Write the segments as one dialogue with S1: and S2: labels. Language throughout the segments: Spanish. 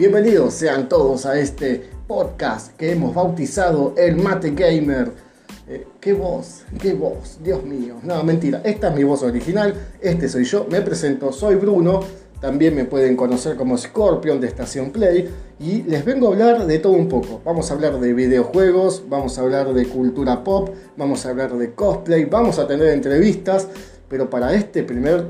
S1: Bienvenidos sean todos a este podcast que hemos bautizado el Mate Gamer. Eh, ¿Qué voz? ¿Qué voz? Dios mío. No, mentira. Esta es mi voz original. Este soy yo. Me presento. Soy Bruno. También me pueden conocer como Scorpion de Estación Play. Y les vengo a hablar de todo un poco. Vamos a hablar de videojuegos. Vamos a hablar de cultura pop. Vamos a hablar de cosplay. Vamos a tener entrevistas. Pero para este primer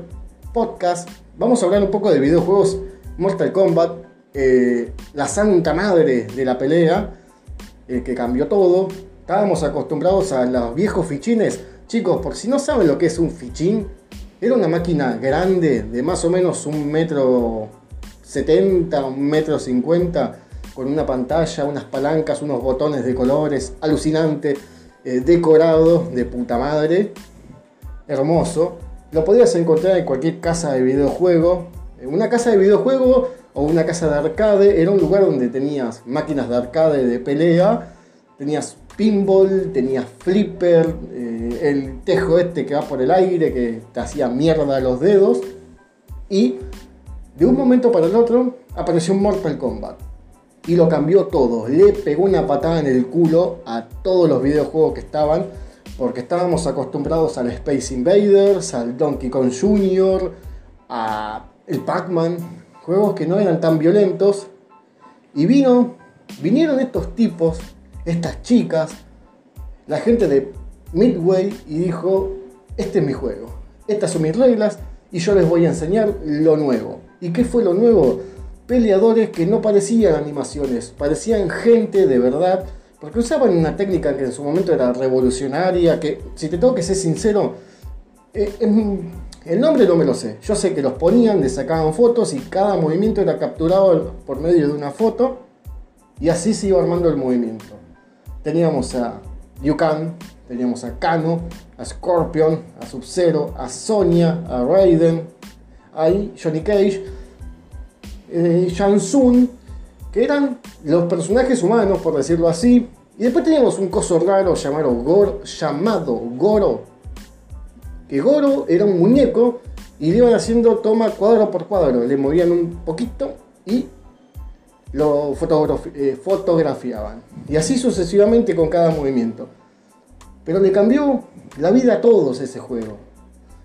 S1: podcast vamos a hablar un poco de videojuegos Mortal Kombat eh, la santa madre de la pelea, eh, que cambió todo. Estábamos acostumbrados a los viejos fichines. Chicos, por si no saben lo que es un fichín, era una máquina grande de más o menos un metro 70, un metro 50, con una pantalla, unas palancas, unos botones de colores, alucinante, eh, decorado de puta madre, hermoso. Lo podías encontrar en cualquier casa de videojuego. Una casa de videojuego o una casa de arcade, era un lugar donde tenías máquinas de arcade de pelea, tenías pinball, tenías flipper, eh, el tejo este que va por el aire que te hacía mierda los dedos. Y de un momento para el otro apareció Mortal Kombat. Y lo cambió todo, le pegó una patada en el culo a todos los videojuegos que estaban porque estábamos acostumbrados al Space Invaders, al Donkey Kong Jr., a el Pac-Man, juegos que no eran tan violentos. Y vino, vinieron estos tipos, estas chicas, la gente de Midway y dijo, este es mi juego, estas son mis reglas y yo les voy a enseñar lo nuevo. ¿Y qué fue lo nuevo? Peleadores que no parecían animaciones, parecían gente de verdad, porque usaban una técnica que en su momento era revolucionaria, que si te tengo que ser sincero, eh, es el nombre no me lo sé. Yo sé que los ponían, les sacaban fotos y cada movimiento era capturado por medio de una foto y así se iba armando el movimiento. Teníamos a Yukan, teníamos a Kano, a Scorpion, a Sub-Zero, a Sonya, a Raiden, a Johnny Cage, eh, Shansun, que eran los personajes humanos, por decirlo así. Y después teníamos un coso raro llamado llamado Goro que Goro era un muñeco y le iban haciendo toma cuadro por cuadro, le movían un poquito y lo eh, fotografiaban. Y así sucesivamente con cada movimiento. Pero le cambió la vida a todos ese juego.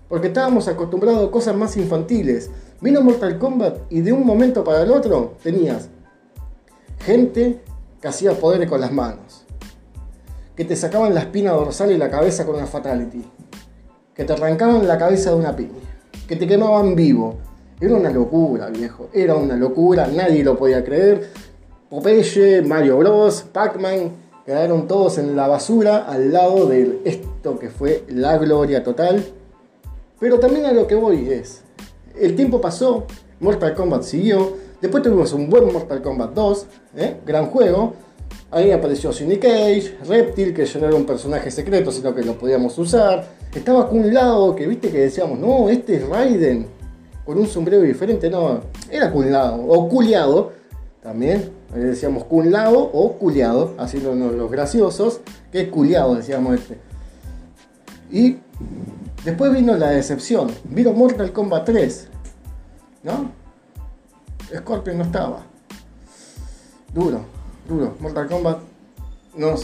S1: Porque estábamos acostumbrados a cosas más infantiles. Vino Mortal Kombat y de un momento para el otro tenías gente que hacía poder con las manos. Que te sacaban la espina dorsal y la cabeza con una fatality que te arrancaban la cabeza de una piña, que te quemaban vivo. Era una locura, viejo. Era una locura, nadie lo podía creer. Popeye, Mario Bros, Pac-Man, quedaron todos en la basura al lado de esto que fue la gloria total. Pero también a lo que voy es, el tiempo pasó, Mortal Kombat siguió, después tuvimos un buen Mortal Kombat 2, ¿eh? gran juego. Ahí apareció Johnny Cage, Reptil, que ya no era un personaje secreto, sino que lo podíamos usar. Estaba Kun Lao, que viste que decíamos, no, este es Raiden, con un sombrero diferente, no, era Kun Lao, o Culiado, también, decíamos Kun Lao o Culiado, así los, los graciosos, que es Culiado, decíamos este. Y después vino la decepción, vino Mortal Kombat 3, ¿no? Scorpion no estaba. Duro, duro. Mortal Kombat,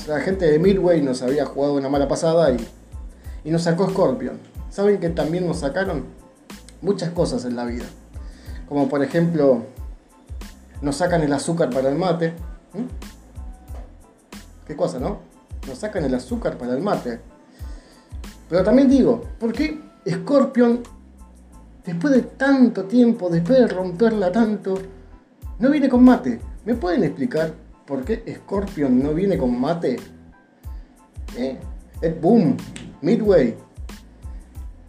S1: la gente de Midway nos había jugado una mala pasada y y nos sacó Scorpion. ¿Saben que también nos sacaron muchas cosas en la vida? Como por ejemplo, nos sacan el azúcar para el mate. ¿Qué cosa, no? Nos sacan el azúcar para el mate. Pero también digo, ¿por qué Scorpion, después de tanto tiempo, después de romperla tanto, no viene con mate? ¿Me pueden explicar por qué Scorpion no viene con mate? ¿Eh? Ed Boom, Midway,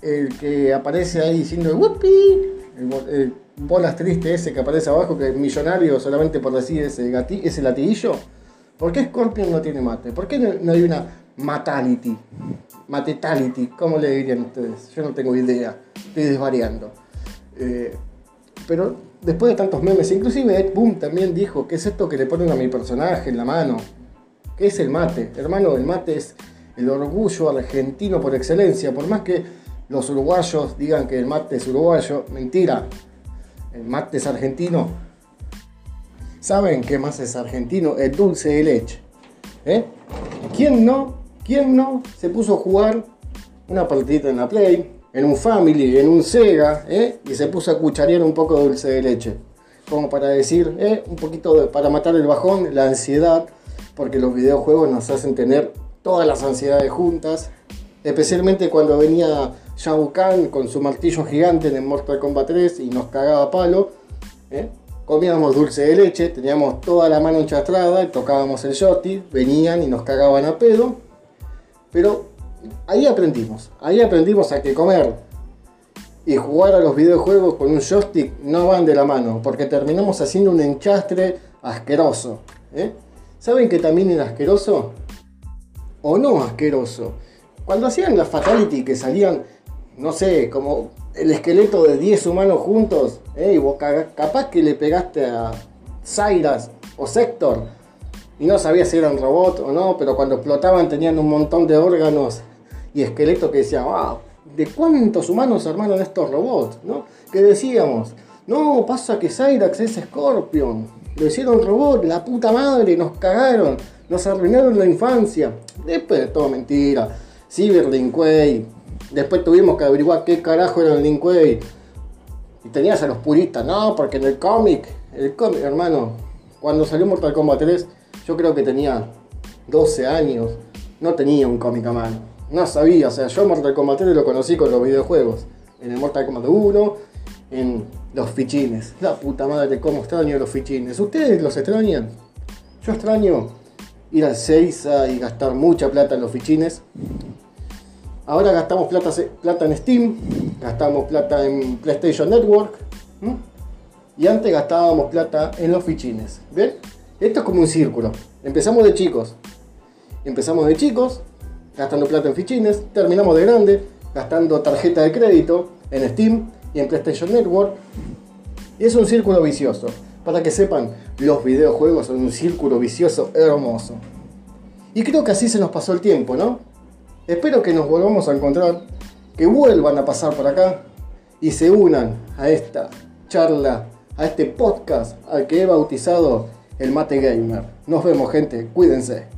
S1: el que aparece ahí diciendo ¡Whoopie! El, bolas triste ese que aparece abajo, que es millonario solamente por decir ese, ese latiguillo. ¿Por qué Scorpion no tiene mate? ¿Por qué no, hay una matality? Matetality, ¿cómo le dirían ustedes? Yo no tengo idea, estoy desvariando. Eh, pero después de tantos memes, inclusive Ed Boom también dijo, ¿qué es esto que le ponen a mi personaje en la mano? ¿Qué es el mate? Hermano, el mate es el orgullo argentino por excelencia, por más que los uruguayos digan que el mate es uruguayo, mentira, el mate es argentino. ¿Saben qué más es argentino? El dulce de leche. ¿Eh? ¿Quién no? ¿Quién no se puso a jugar una partidita en la Play, en un Family, en un Sega, ¿eh? y se puso a cucharear un poco de dulce de leche? Como para decir, ¿eh? un poquito para matar el bajón, la ansiedad, porque los videojuegos nos hacen tener todas las ansiedades juntas, especialmente cuando venía Shao Kahn con su martillo gigante en Mortal Kombat 3 y nos cagaba palo. ¿eh? Comíamos dulce de leche, teníamos toda la mano enchastrada tocábamos el joystick, venían y nos cagaban a pedo. Pero ahí aprendimos, ahí aprendimos a que comer y jugar a los videojuegos con un joystick no van de la mano, porque terminamos haciendo un enchastre asqueroso. ¿eh? ¿Saben que también es asqueroso? ¿O no asqueroso? Cuando hacían la fatality que salían, no sé, como el esqueleto de 10 humanos juntos, ¿eh? capaz que le pegaste a Cyrus o Sector y no sabías si eran robots o no, pero cuando explotaban tenían un montón de órganos y esqueletos que decían, wow, ¿de cuántos humanos armaron estos robots? ¿no? Que decíamos, no, pasa que Cyrax es Scorpion, lo hicieron robot, la puta madre, nos cagaron, nos arruinaron la infancia. Después de todo mentira, Cyberlink, Después tuvimos que averiguar qué carajo era el Linkway. Y tenías a los puristas, no, porque en el cómic, el cómic, hermano, cuando salió Mortal Kombat 3, yo creo que tenía 12 años, no tenía un cómic a mano. No sabía, o sea, yo Mortal Kombat 3 lo conocí con los videojuegos. En el Mortal Kombat 1, en los fichines. La puta madre, cómo extraño los fichines. ¿Ustedes los extrañan? Yo extraño ir al 6 y gastar mucha plata en los fichines. Ahora gastamos plata, plata en Steam, gastamos plata en PlayStation Network. Y antes gastábamos plata en los fichines. ¿Ven? Esto es como un círculo. Empezamos de chicos. Empezamos de chicos, gastando plata en fichines. Terminamos de grande, gastando tarjeta de crédito en Steam y en PlayStation Network. Y es un círculo vicioso. Para que sepan, los videojuegos son un círculo vicioso hermoso. Y creo que así se nos pasó el tiempo, ¿no? Espero que nos volvamos a encontrar, que vuelvan a pasar por acá y se unan a esta charla, a este podcast al que he bautizado el Mate Gamer. Nos vemos gente, cuídense.